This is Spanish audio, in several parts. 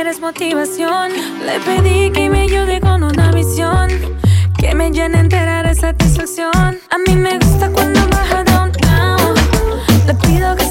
eres motivación. Le pedí que me ayude con una visión, que me llene entera de satisfacción. A mí me gusta cuando baja downtown. Le pido que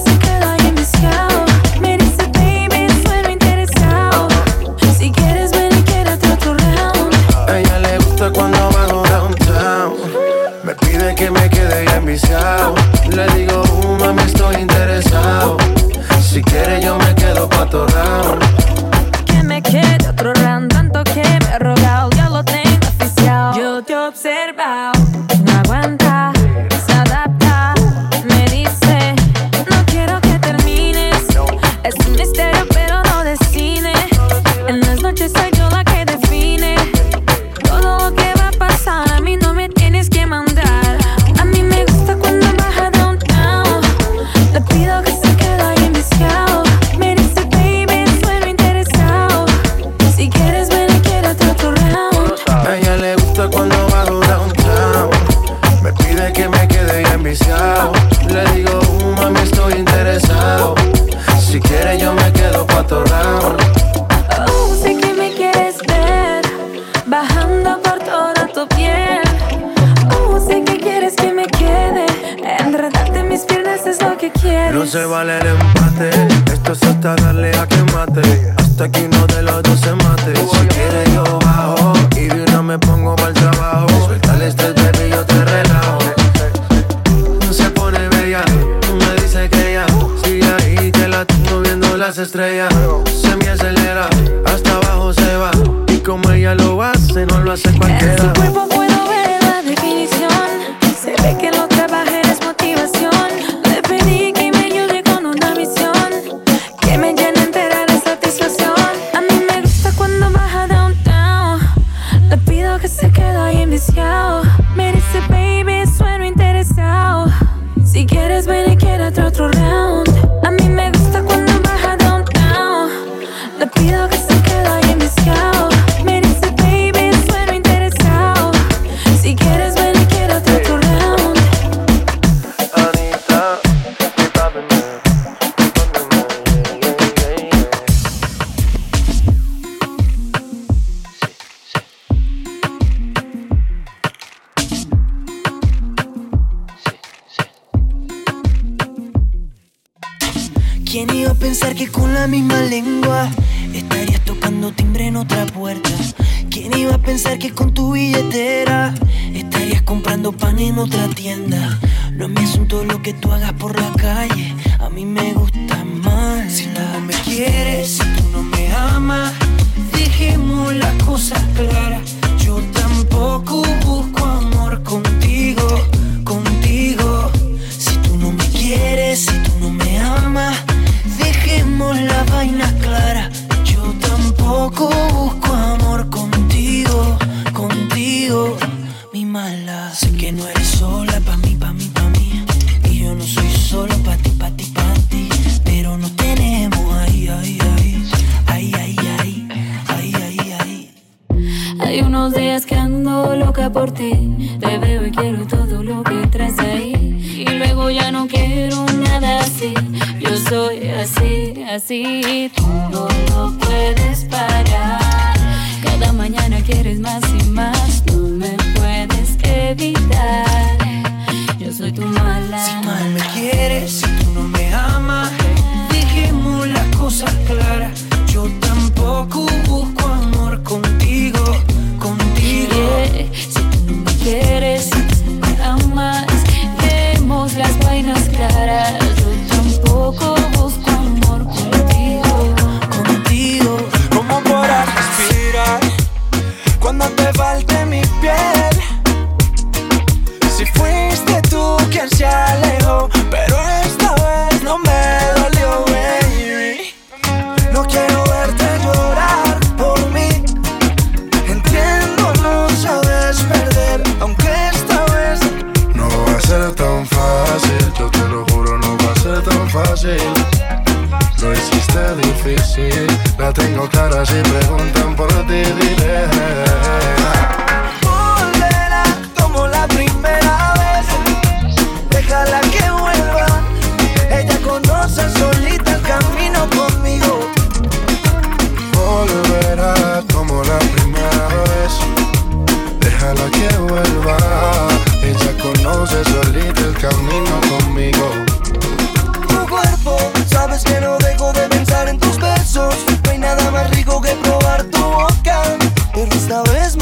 que con la misma lengua estarías tocando timbre en otra puerta. ¿Quién iba a pensar que con tu billetera estarías comprando pan en otra tienda? No es mi asunto lo que tú hagas por la calle, a mí me gusta más. Si tú no me quieres, si tú no me amas, dejemos las cosas claras. Yo tampoco cool.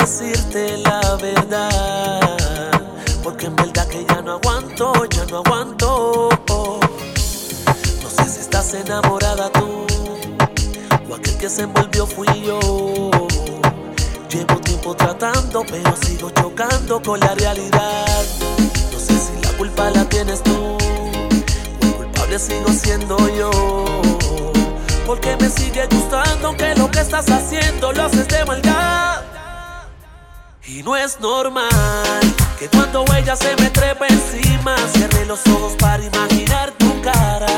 Decirte la verdad. Porque en verdad que ya no aguanto, ya no aguanto. No sé si estás enamorada tú. O aquel que se envolvió fui yo. Llevo tiempo tratando, pero sigo chocando con la realidad. No sé si la culpa la tienes tú. O el culpable sigo siendo yo. Porque me sigue gustando que lo que estás haciendo lo haces de maldad. Y no es normal que cuando ella se me trepa encima, cierre los ojos para imaginar tu cara.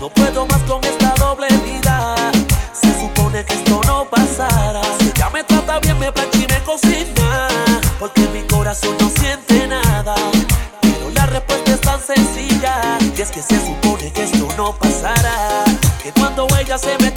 No puedo más con esta doble vida. Se supone que esto no pasara. Si ella me trata bien, me plancha y me cocina. Porque mi corazón no siente nada. Pero la respuesta es tan sencilla. Y es que se supone que esto no pasará. Que cuando ella se me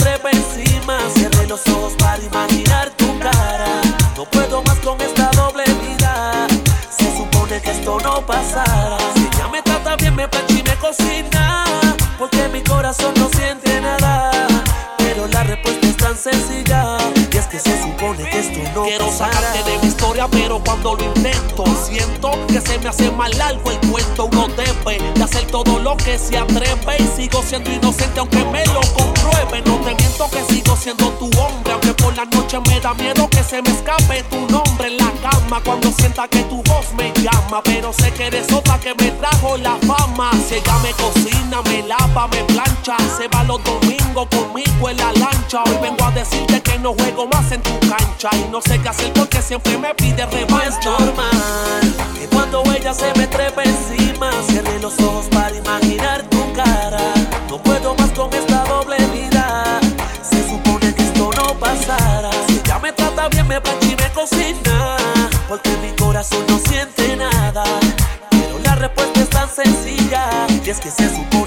Quiero sacarte de mi historia, pero cuando lo intento, siento que se me hace más largo el cuento. Uno debe de hacer todo lo que se atreve. Y sigo siendo inocente, aunque me lo compruebe. No te miento que sigo siendo tu hombre, aunque por la noche me da miedo que se me escape tu nombre en la cama. Cuando sienta que tu voz me llama, pero sé que eres otra que me trajo la fama. Si ella me cocina, me lava, me plancha, se va los domingos conmigo en la lancha. Hoy vengo a decirte que no juego más y no sé qué hacer porque siempre me pide No es normal que cuando ella se me trepa encima, cierre los ojos para imaginar tu cara. No puedo más con esta doble vida. Se supone que esto no pasará. Si ella me trata bien, me plancha y me cocina. Porque mi corazón no siente nada. Pero la respuesta es tan sencilla. Y es que se supone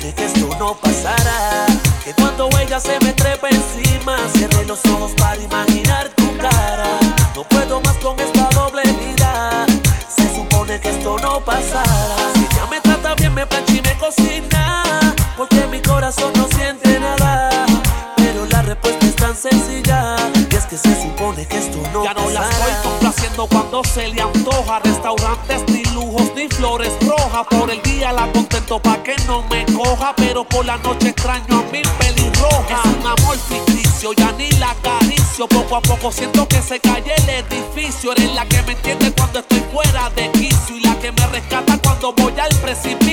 cuando se le antoja. Restaurantes ni lujos ni flores rojas. Por el día la contento pa' que no me coja. Pero por la noche extraño a mi pelirroja. Es un amor ficticio, ya ni la acaricio. Poco a poco siento que se cae el edificio. Eres la que me entiende cuando estoy fuera de quicio. Y la que me rescata cuando voy al precipicio.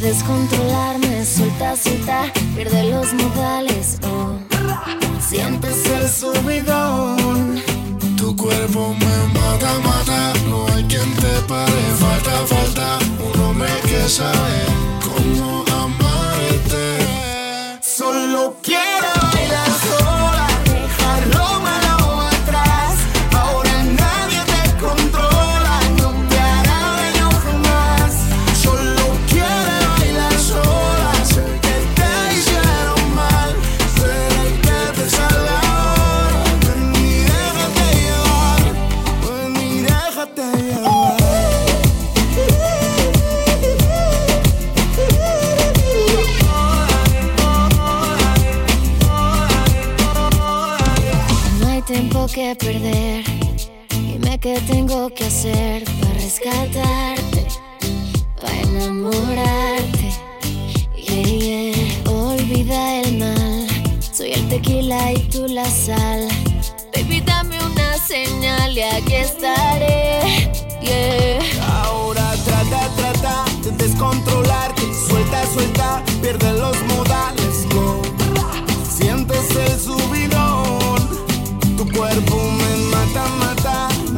descontrolarme, suelta, suelta, pierde los modales. Oh. Sientes el subidón, tu cuerpo me mata, mata. No hay quien te pare, falta, falta. Un hombre que sabe perder. Dime qué tengo que hacer para rescatarte, para enamorarte. Yeah, yeah. Olvida el mal, soy el tequila y tú la sal. Baby, dame una señal y aquí estaré. Yeah. Ahora trata, trata de descontrolarte. Suelta, suelta, pierde los momentos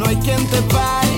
hay quien te pare.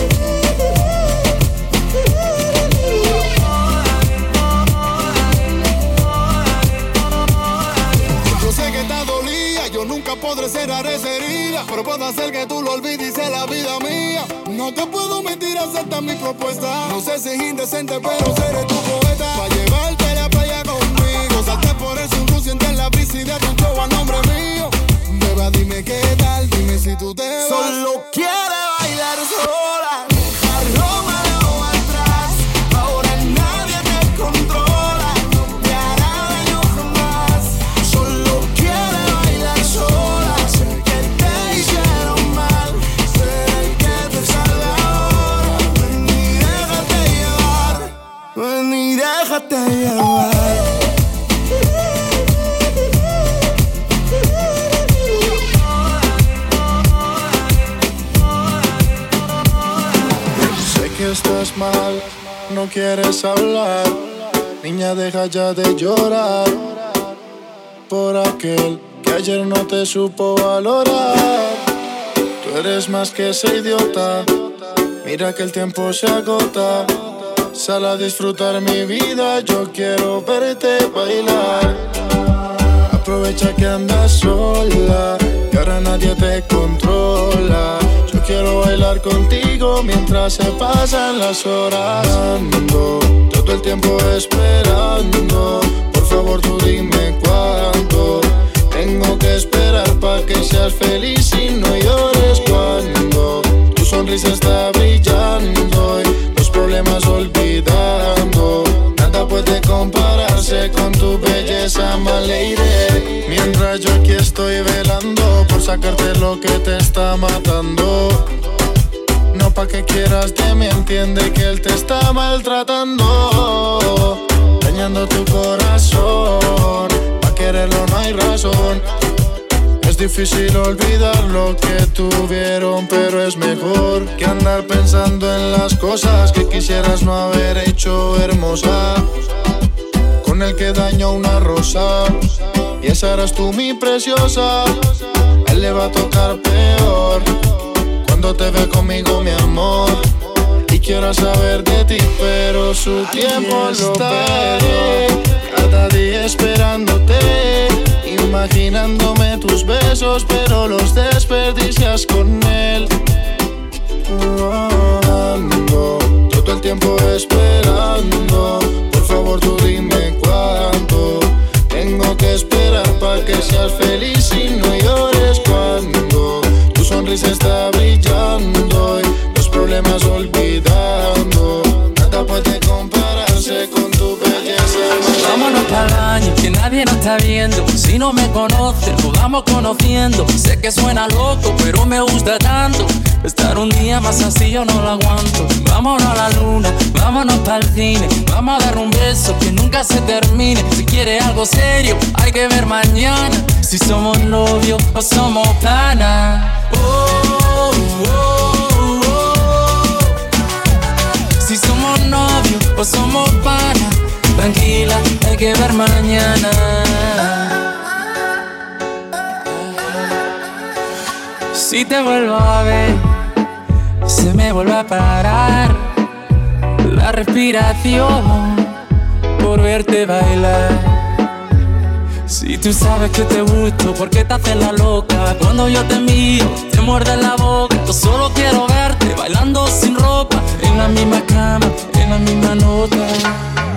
Nunca podré cerrar esa pero puedo hacer que tú lo olvides y la vida mía. No te puedo mentir, acepta mi propuesta. No sé si es indecente, pero seré tu poeta. Quieres hablar. Niña, deja ya de llorar por aquel que ayer no te supo valorar. Tú eres más que ese idiota. Mira que el tiempo se agota. Sal a disfrutar mi vida, yo quiero verte bailar. Aprovecha que andas sola, que ahora nadie te controla. Quiero bailar contigo mientras se pasan las horas. Todo el tiempo esperando. Por favor, tú dime cuándo. Tengo que esperar para que seas feliz y no llores cuando tu sonrisa está brillando y los problemas olvidando. Nada puede compararse con tu belleza, Maleire. Mientras yo aquí estoy velando sacarte lo que te está matando. No pa' que quieras de mí, entiende que él te está maltratando. Dañando tu corazón, pa' quererlo no hay razón. Es difícil olvidar lo que tuvieron, pero es mejor que andar pensando en las cosas que quisieras no haber hecho hermosa. Con el que dañó una rosa, y esa eras tú mi preciosa. Le va a tocar peor cuando te ve conmigo, mi amor. Y quiero saber de ti, pero su tiempo lo estaré. Cada día esperándote, imaginándome tus besos, pero los desperdicias con él. Ando todo el tiempo esperando. Por favor, tú dime cuánto. Tengo que esperar para que seas feliz y no llores sonrisa está brillando y los problemas olvidando. Nada puede compararse con tu belleza. Vámonos para el año, que nadie nos está viendo. Si no me conoces, nos vamos conociendo. Sé que suena loco, pero me gusta tanto. Estar un día más así yo no lo aguanto. Vámonos a la luna, vámonos para el cine. Vamos a dar un beso que nunca se termine. Si quiere algo serio, hay que ver mañana. Si somos novios o somos pana. Oh, oh, oh, si somos novios o somos pana. Tranquila, hay que ver mañana. Si te vuelvo a ver se me vuelve a parar la respiración por verte bailar. Si tú sabes que te gusto, ¿por qué te haces la loca? Cuando yo te miro, te muerde la boca, yo solo quiero ver eh, bailando sin ropa, en la misma cama, en la misma nota.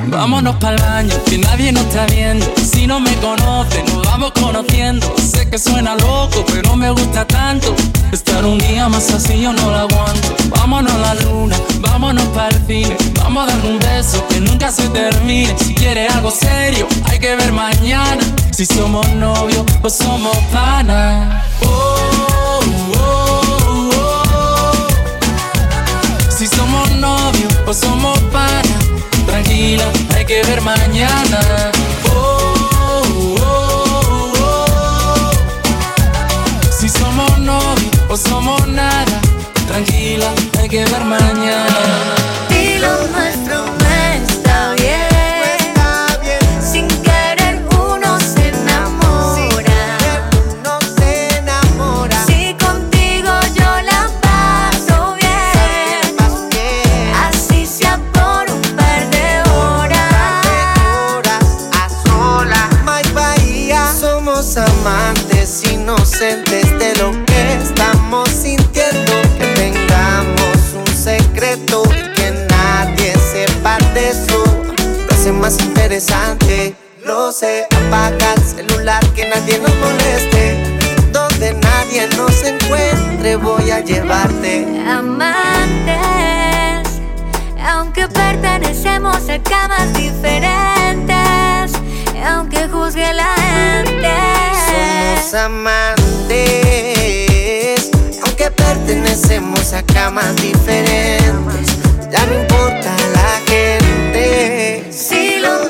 Vámonos para el baño, que nadie nos está viendo. Si no me conocen, nos vamos conociendo. Sé que suena loco, pero me gusta tanto. Estar un día más así yo no lo aguanto. Vámonos a la luna, vámonos para el cine. Vamos a dar un beso que nunca se termine. Si quieres algo serio, hay que ver mañana. Si somos novios o somos panas. Oh, oh. Si somos novios o somos pana, tranquila, hay que ver mañana. Oh, oh, oh, si somos novios o somos nada, tranquila, hay que ver mañana. más interesante. Lo sé, apaga el celular que nadie nos moleste. Donde nadie nos encuentre, voy a llevarte. Amantes, aunque pertenecemos a camas diferentes, aunque juzgue la gente. Somos amantes, aunque pertenecemos a camas diferentes. Ya no importa la gente. Si lo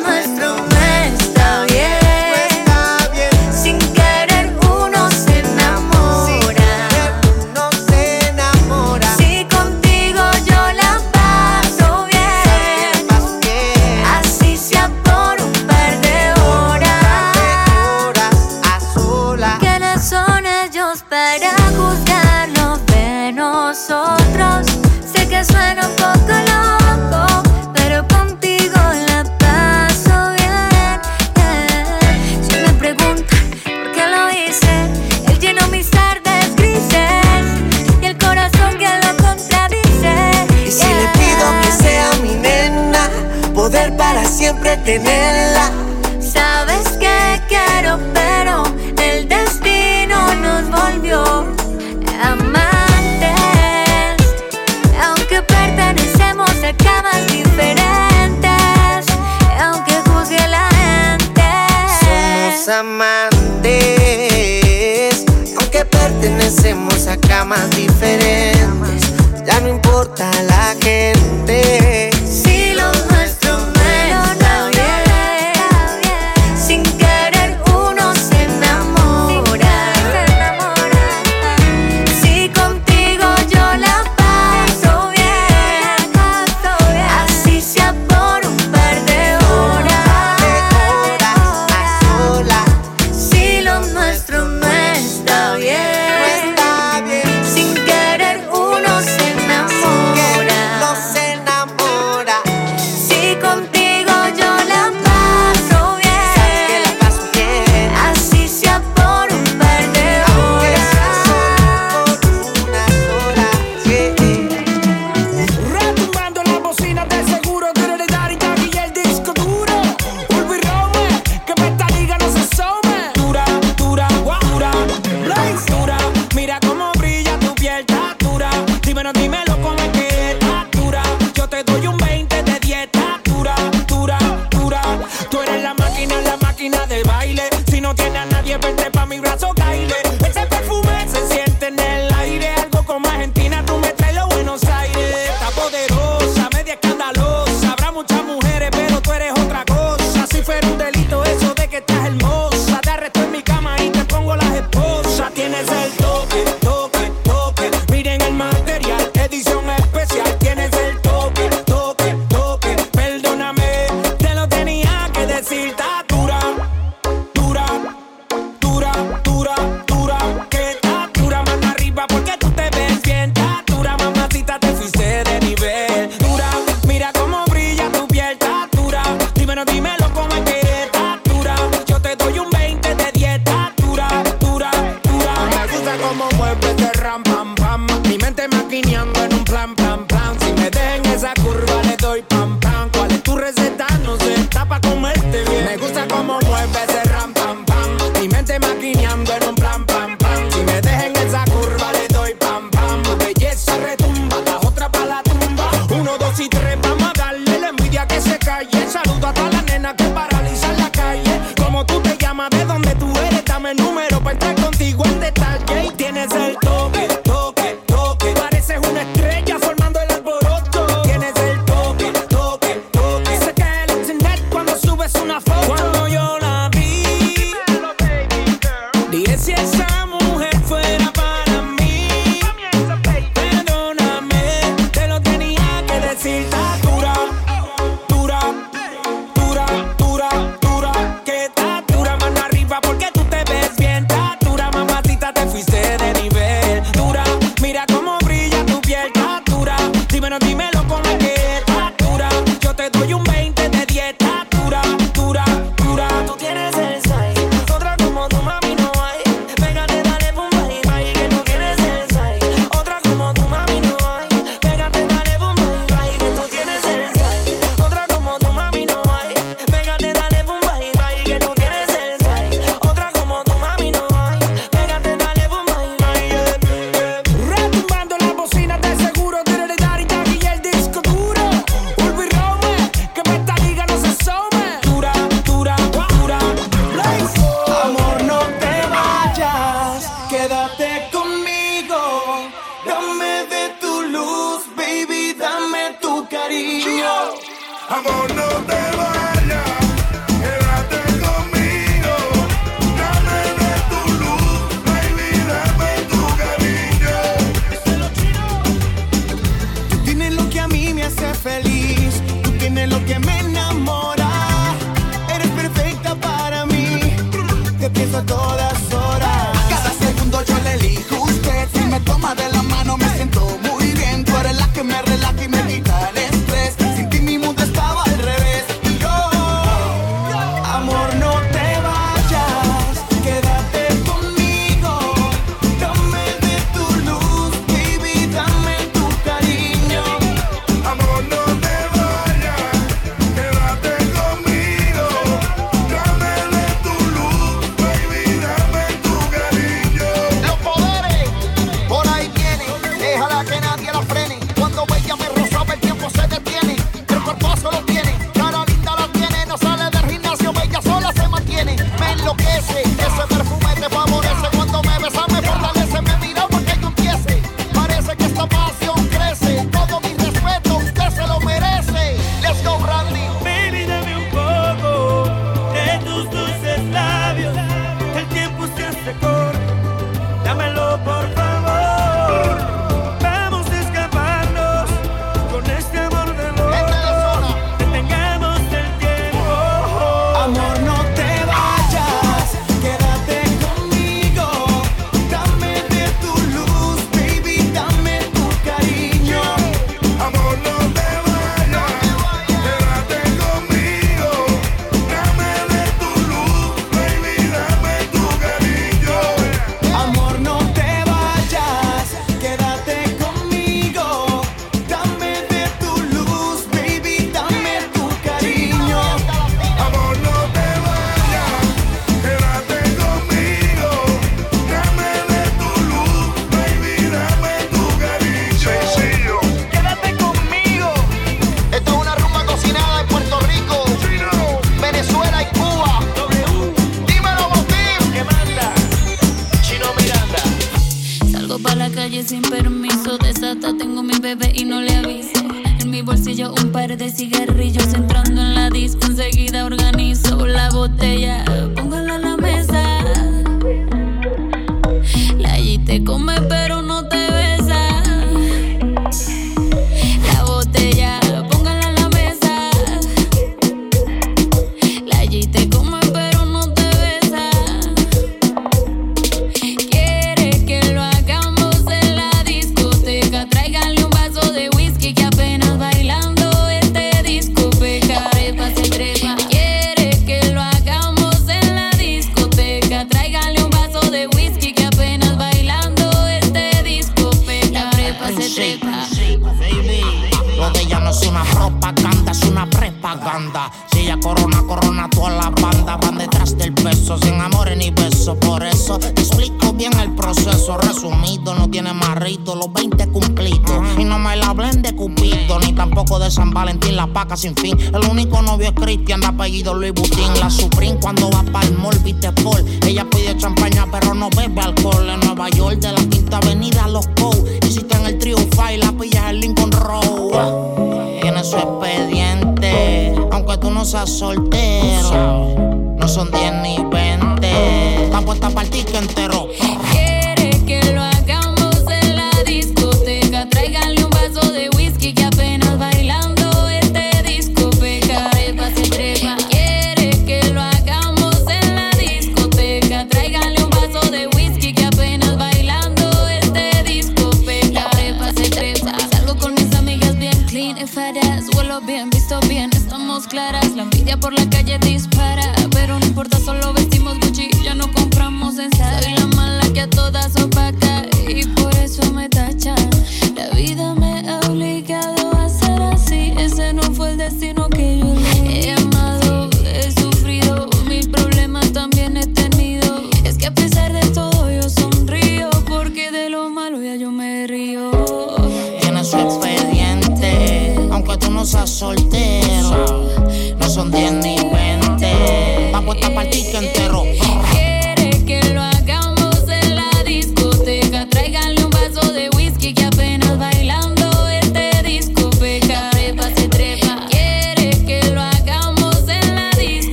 tampoco de San Valentín, la paca sin fin. El único novio es Cristian, de apellido Luis Butín. La Supreme cuando va para el mall, viste Paul. Ella pide champaña, pero no bebe alcohol. En Nueva York, de la Quinta Avenida, los Co. Hiciste en el Triufa y la pillas en Lincoln Road. Tiene su expediente, aunque tú no seas soltero. No son 10 ni 20, está puesta para el entero.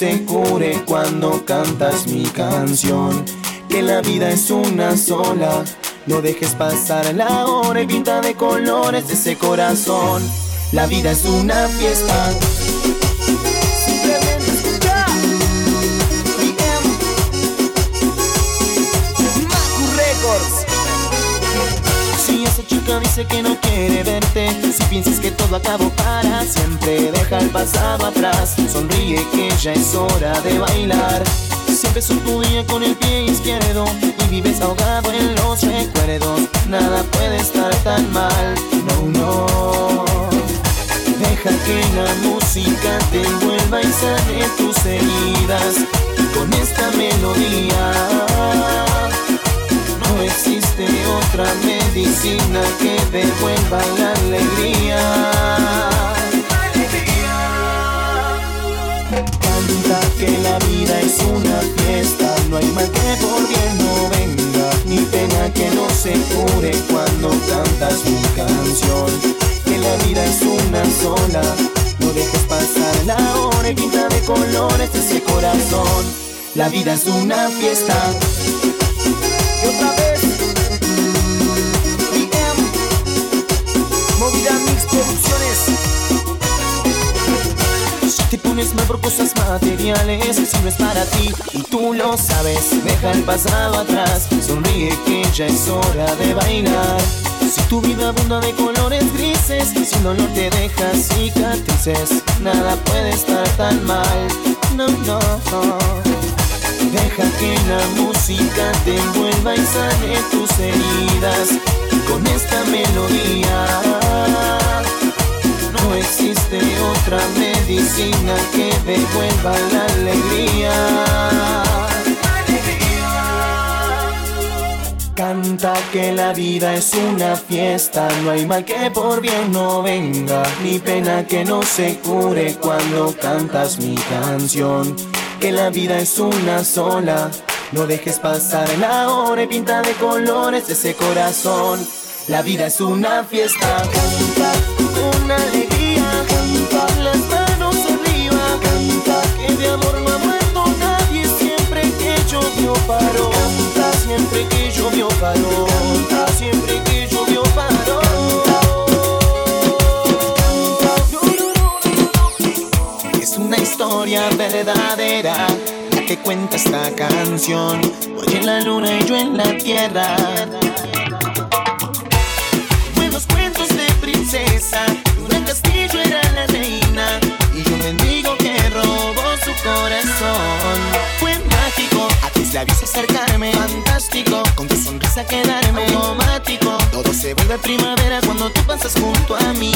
Se cure cuando cantas mi canción. Que la vida es una sola, no dejes pasar la hora y pinta de colores ese corazón. La vida es una fiesta. Que no quiere verte, si piensas que todo acabó para siempre, deja el pasado atrás, sonríe que ya es hora de bailar. Si empezó tu día con el pie izquierdo y vives ahogado en los recuerdos, nada puede estar tan mal, no, no. Deja que la música te envuelva y sane tus heridas con esta melodía. No existe otra medicina que devuelva la alegría. Canta que la vida es una fiesta, no hay mal que por bien no venga, ni pena que no se cure cuando cantas mi canción. Que la vida es una sola, no dejes pasar la hora y pinta de colores ese corazón. La vida es una fiesta. Producciones. Te pones mal por cosas materiales, si no es para ti y tú lo sabes, deja el pasado atrás, sonríe que ya es hora de bailar. Si tu vida abunda de colores grises, si el dolor te deja cicatrices, nada puede estar tan mal. No, no, Deja que la música te envuelva y sane tus heridas con esta melodía. No existe otra medicina que devuelva la alegría. Canta que la vida es una fiesta, no hay mal que por bien no venga, ni pena que no se cure cuando cantas mi canción. Que la vida es una sola, no dejes pasar la hora y pinta de colores ese corazón. La vida es una fiesta, paró, canta siempre que llovió paró, canta siempre que llovió paró. Es una historia verdadera la que cuenta esta canción. Hoy en la luna y yo en la tierra. Buenos cuentos de princesa, un castillo era la reina y un mendigo que robó su corazón. Tus labios acercarme, fantástico, con tu sonrisa quedarme automático. Todo se vuelve primavera cuando tú pasas junto a mí.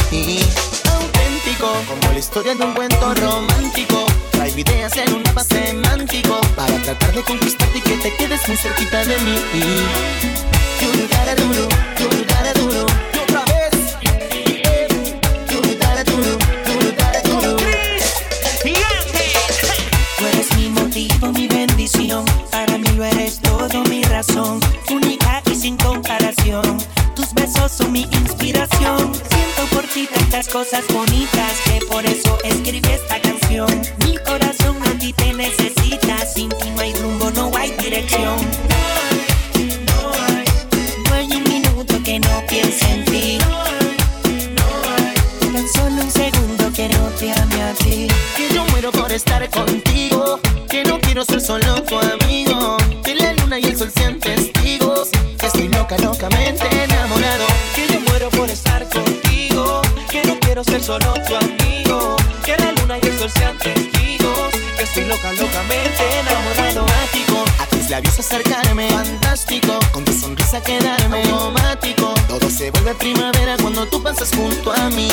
Auténtico, como la historia de un cuento romántico. Traigo ideas en un mapa semántico para tratar de conquistarte y que te quedes muy cerquita de mí. Yurudaraduru, yurudaraduru. Y otra vez. Yurudaraduru, yurudaraduru. Tú eres mi motivo, mi bendición. Lo eres todo, mi razón. Única y sin comparación. Tus besos son mi inspiración. Siento por ti tantas cosas bonitas que por eso escribí esta canción. Mi corazón a ti te necesita. Sin ti no hay rumbo, no hay dirección. No hay, no hay un minuto que no piense en ti. Tan solo un segundo que no te no quiero ser solo tu amigo. Sean testigos. Estoy loca, locamente enamorado. Que yo muero por estar contigo. Que no quiero ser solo tu amigo. Que la luna y el sol sean testigos. Que estoy loca, locamente enamorado. Mágico, a tus labios acercarme. Fantástico, con tu sonrisa quedarme. Automático, todo se vuelve primavera cuando tú pasas junto a mí.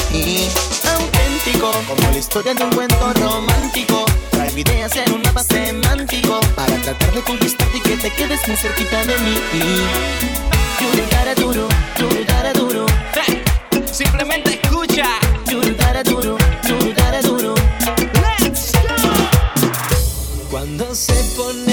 Auténtico, como la historia de un cuento romántico. Traigo ideas en un mapa semántico para tratar de conquistarte y que te quedes muy cerquita de mí. Yurudaraduru, yurudaraduru. Simplemente escucha. Yurudaraduru, yurudaraduru. Cuando se pone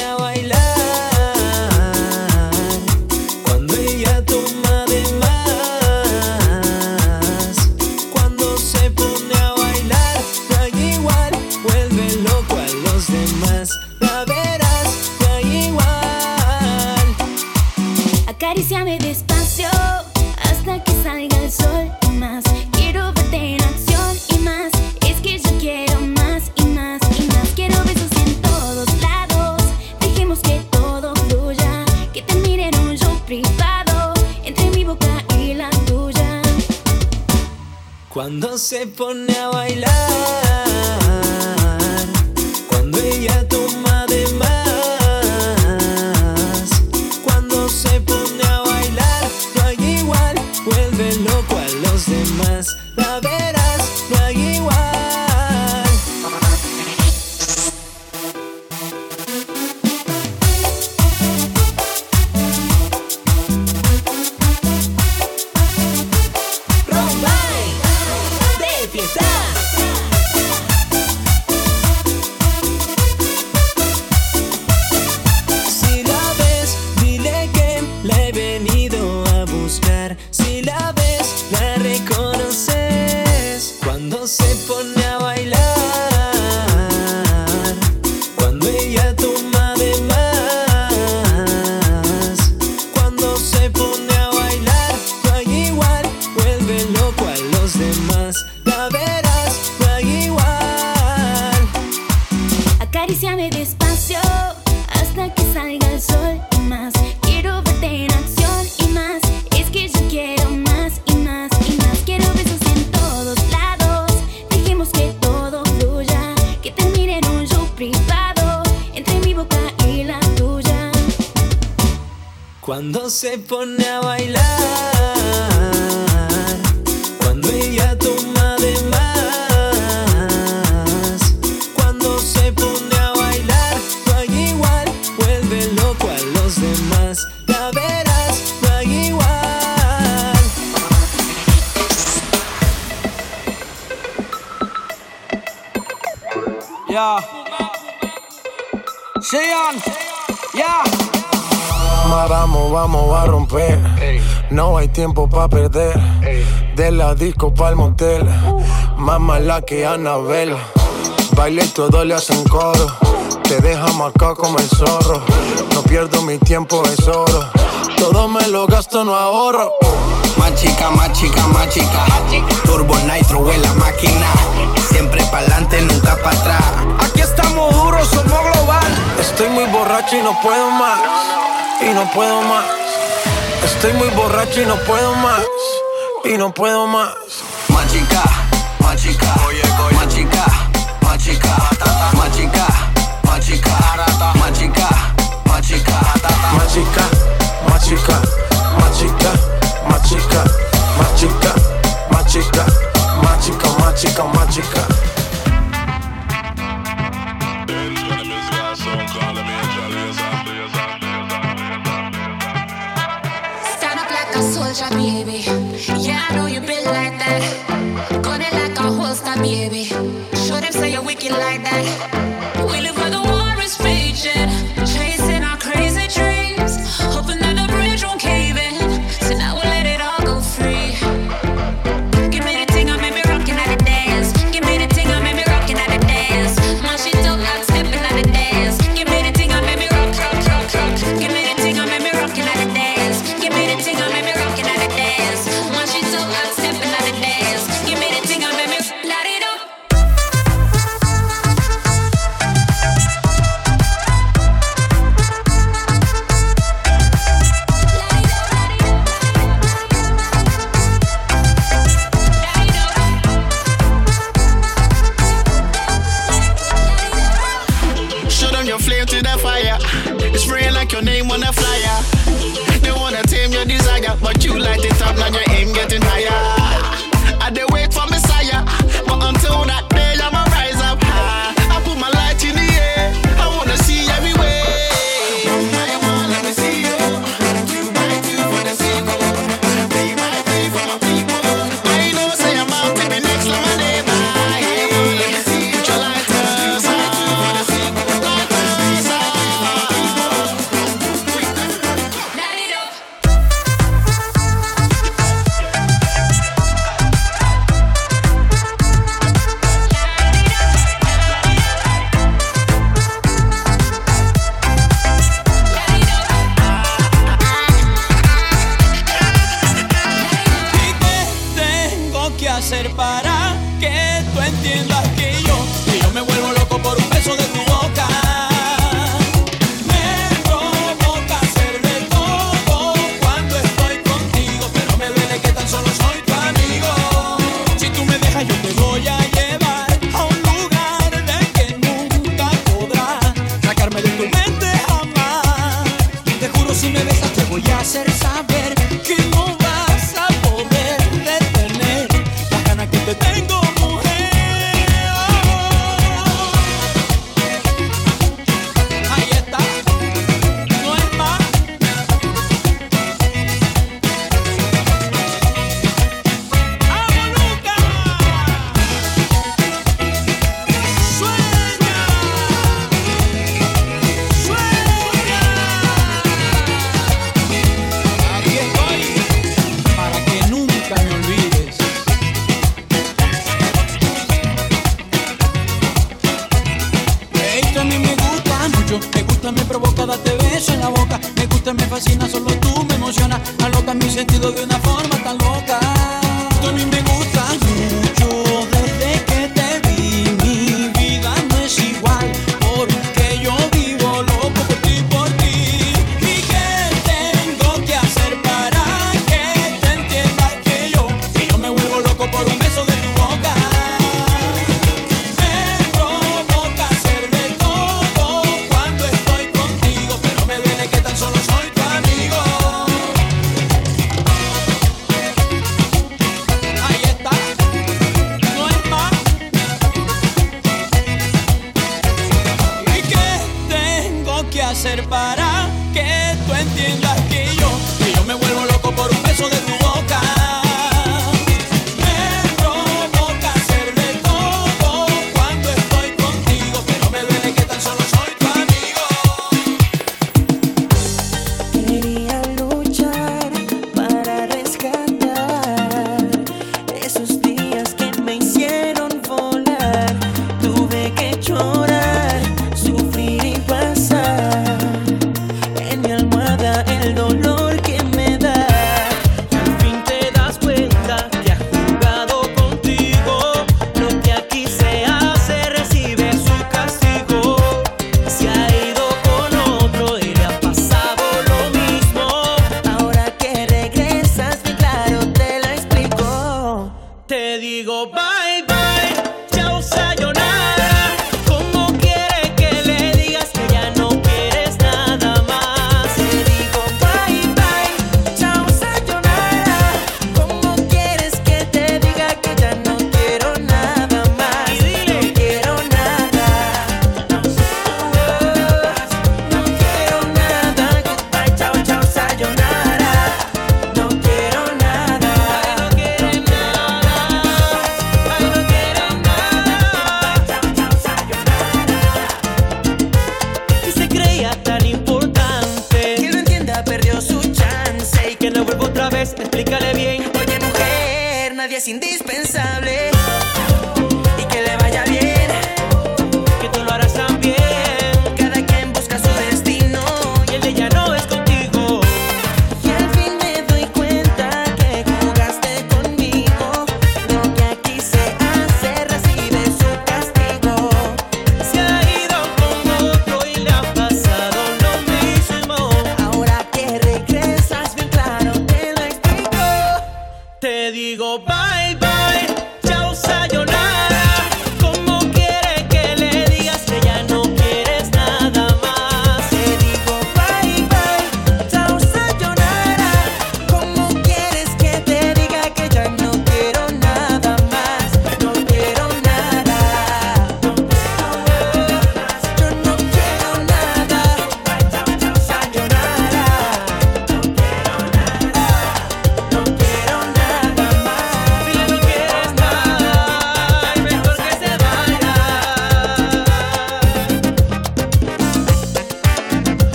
no hay tiempo para perder. De la disco pa'l motel, más mala que Anabel. Baile y todo le hacen coro. Te deja acá como el zorro. No pierdo mi tiempo, es oro. Todo me lo gasto, no ahorro. Más chica, más chica, más chica. Turbo Nitro en la máquina. Siempre pa'lante, nunca para atrás. Aquí estamos duros, somos global. Estoy muy borracho y no puedo más. Y no puedo más Estoy muy borracho y no puedo más. Y no puedo más. Machica, machica, oye, oye. machica, machica, machica, machica, machica, machica, machica, machica, machica, machica, machica, machica, machica, machica, machica. baby. Yeah, I know you been like that. Got it like a holster, baby. Show them say you're wicked like that.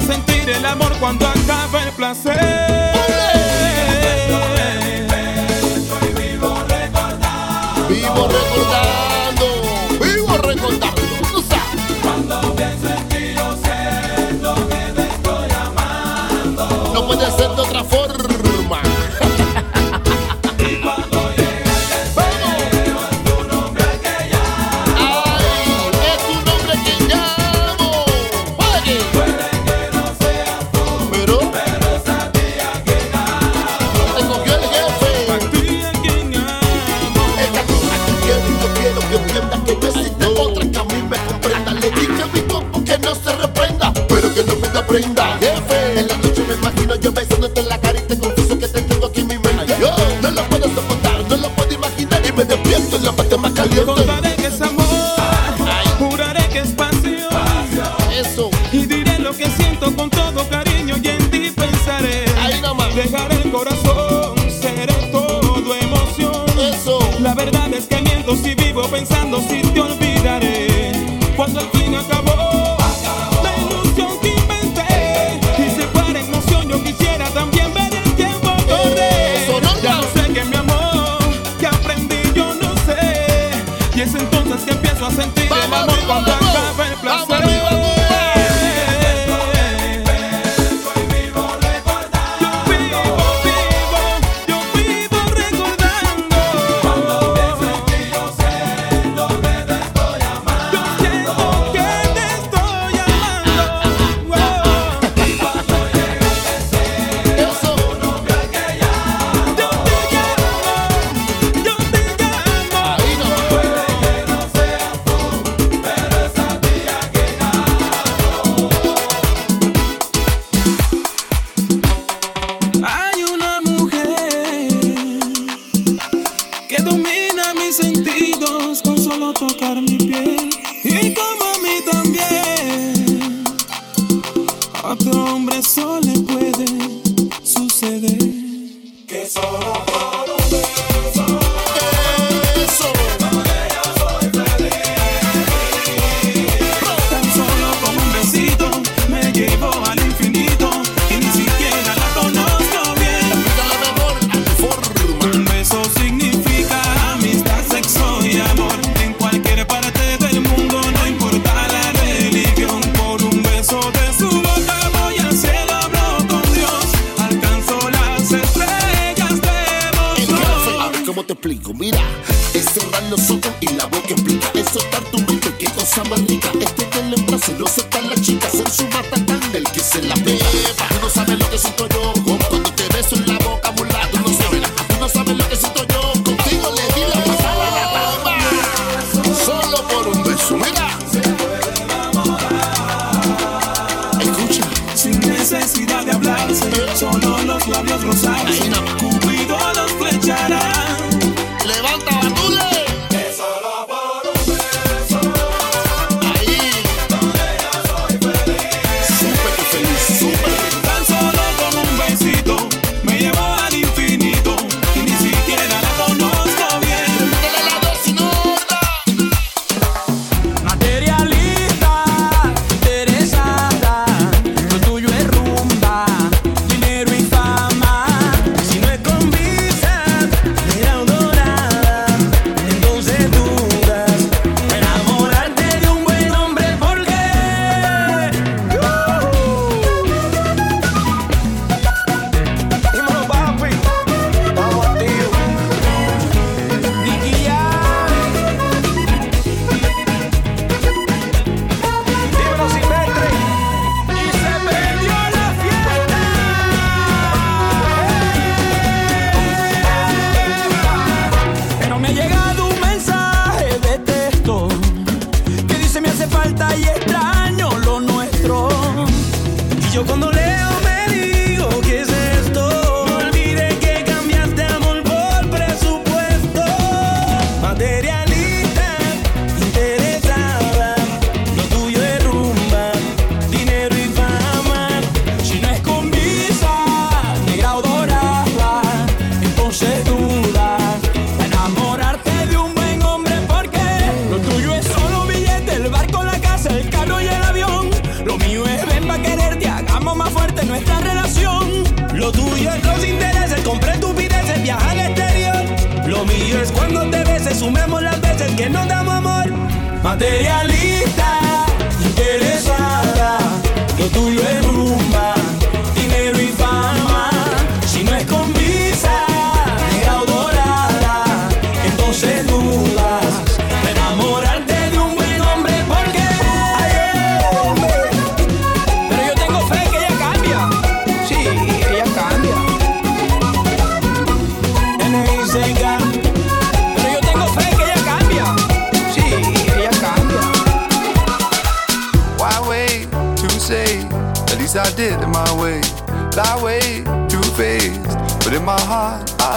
sentir el amor cuando acabe el placer. Estoy vivo recordando. Vivo recordando. Vivo recordando. ¿Tú sabes? Cuando pienso en ti yo siento que te estoy amando. No puede ser de otra forma.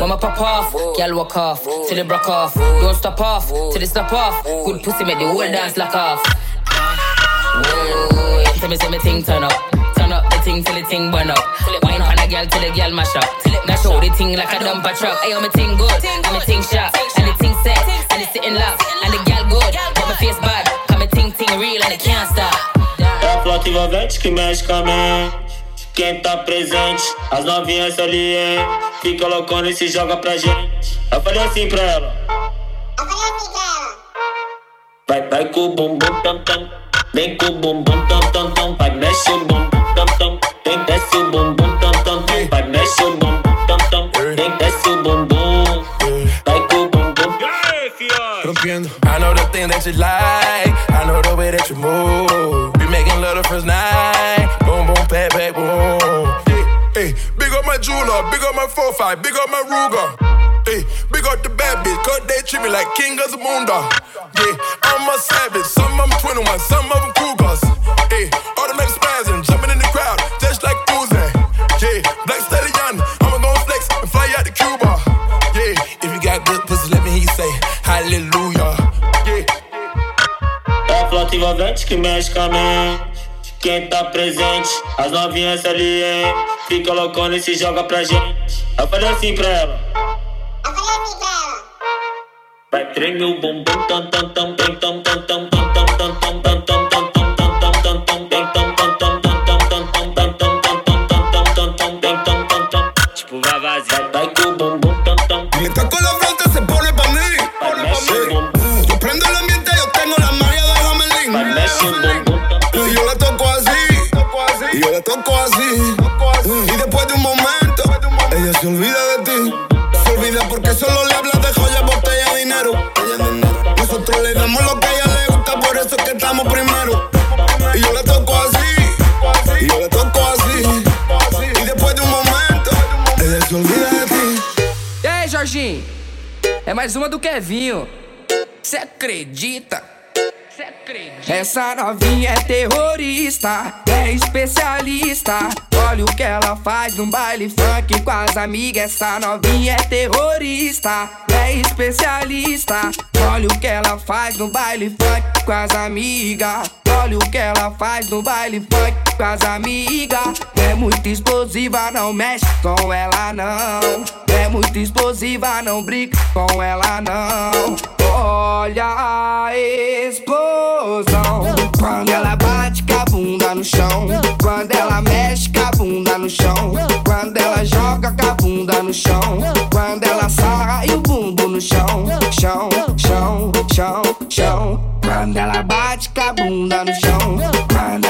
off, when me pop off. Girl walk off, till it broke off. Don't stop off, till it stop off. Good pussy make the whole dance lock off. Whoa, tell me say me thing turn up. Turn up the thing till the thing burn up. Wine on a girl till the girl mash up. Now show the thing like a dumper truck. Ayo, me thing good, and me thing sharp, and the thing set, and it's sitting locked, and the girl good, but my face bad. Come me ting ting real and it can't stop. É a flota envolvente que mexe com a mente. Quem tá presente, as novinhas ali, hein? Fica loucona e se joga pra gente. Eu falei assim pra ela. que mexe com a mente. Quem tá presente, as novinhas ali, hein? Fica loucona e se joga pra gente. Eu falei assim pra ela. Eu falei assim pra ela. Vai tremer o bumbum, tam, tam, tam, tam, tam, tam, tam. La toco así. Y después de un momento, ella se olvida de ti. Se olvida porque solo le hablas de joya, botella, dinero. Nosotros le damos lo que a ella le gusta, por eso es que estamos primero. Y yo la toco así. Y yo la toco así. Y después de un momento, ella se olvida de ti. E aí, Jorginho? É mais uma do Kevinho. Cê acredita? Essa novinha é terrorista, é especialista. Olha o que ela faz no baile funk com as amigas. Essa novinha é terrorista, é especialista. Olha o que ela faz no baile funk com as amigas. Olha o que ela faz no baile funk com as amigas. É muito explosiva, não mexe com ela não. É muito explosiva, não brinca com ela não. Olha a explosão quando ela bate com a bunda no chão. Quando ela mexe com a bunda no chão. Quando ela joga com a bunda no chão. Quando ela sarra e o bumbo no chão. Chão, chão, chão, chão. Quando ela bate com a bunda no chão. Quando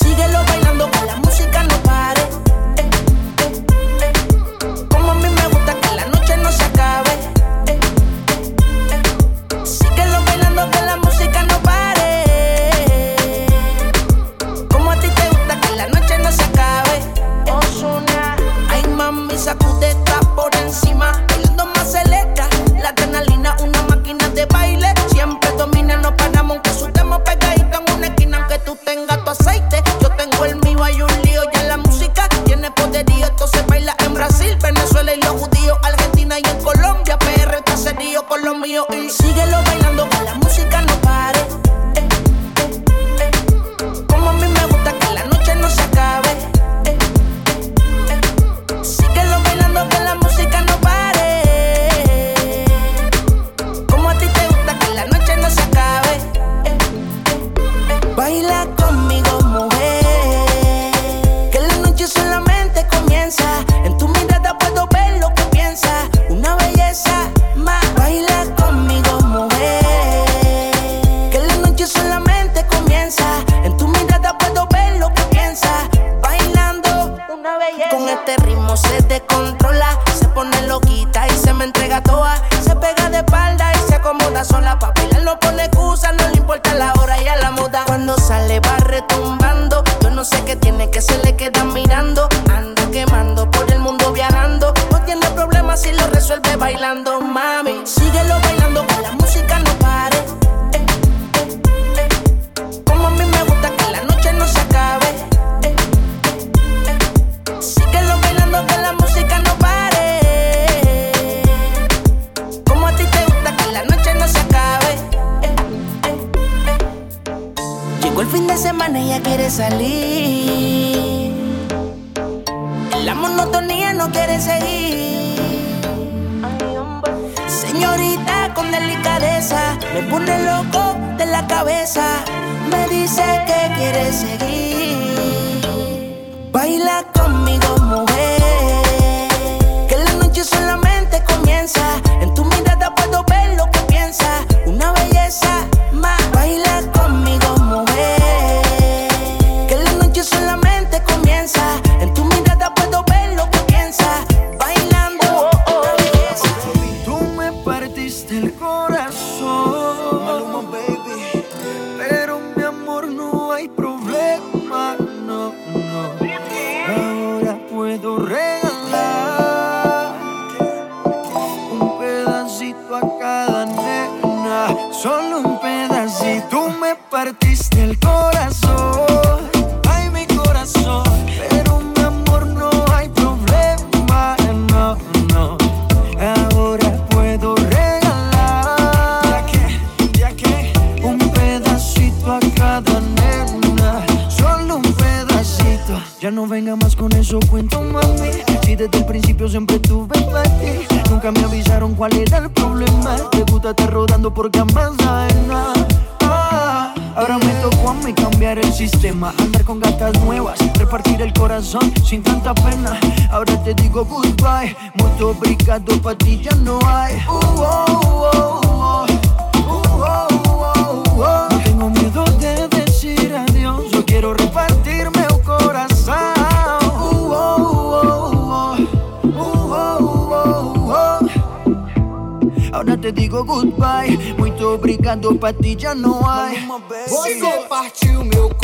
Síguelo bailando con la música te digo goodbye. Muito obrigado, Patrícia ti Uh -oh, uh -oh, uh -oh. Uh, oh. No tengo miedo de decir adiós. Repartir meu coração. Uh, oh, uh, oh, Agora te digo goodbye. Muito obrigado, Patrícia Noai. Você partiu meu coração.